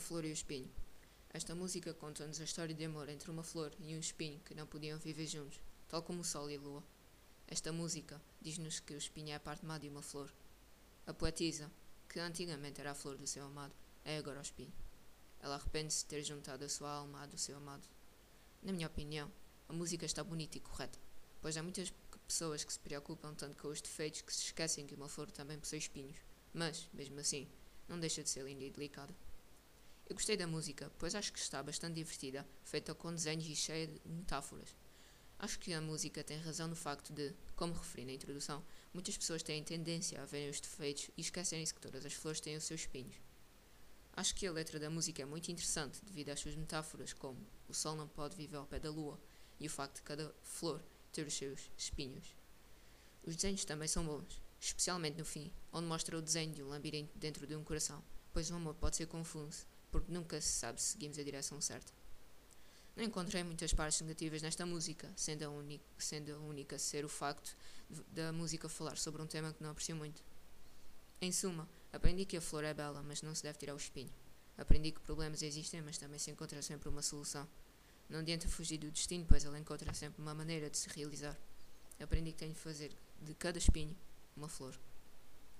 Flor e o Espinho. Esta música conta-nos a história de amor entre uma flor e um espinho que não podiam viver juntos, tal como o sol e a lua. Esta música diz-nos que o espinho é a parte má de uma flor. A poetisa, que antigamente era a flor do seu amado, é agora o espinho. Ela arrepende-se de ter juntado a sua alma à do seu amado. Na minha opinião, a música está bonita e correta, pois há muitas pessoas que se preocupam tanto com os defeitos que se esquecem que uma flor também possui espinhos, mas, mesmo assim, não deixa de ser linda e delicada. Eu gostei da música, pois acho que está bastante divertida, feita com desenhos e cheia de metáforas. Acho que a música tem razão no facto de, como referi na introdução, muitas pessoas têm tendência a verem os defeitos e esquecerem-se que todas as flores têm os seus espinhos. Acho que a letra da música é muito interessante devido às suas metáforas, como o sol não pode viver ao pé da lua e o facto de cada flor ter os seus espinhos. Os desenhos também são bons, especialmente no fim, onde mostra o desenho de um labirinto dentro de um coração, pois o amor pode ser confuso, porque nunca se sabe se seguimos a direção certa. Não encontrei muitas partes negativas nesta música, sendo a, única, sendo a única ser o facto da música falar sobre um tema que não aprecio muito. Em suma, aprendi que a flor é bela, mas não se deve tirar o espinho. Aprendi que problemas existem, mas também se encontra sempre uma solução. Não adianta fugir do destino, pois ele encontra sempre uma maneira de se realizar. Aprendi que tenho de fazer de cada espinho uma flor.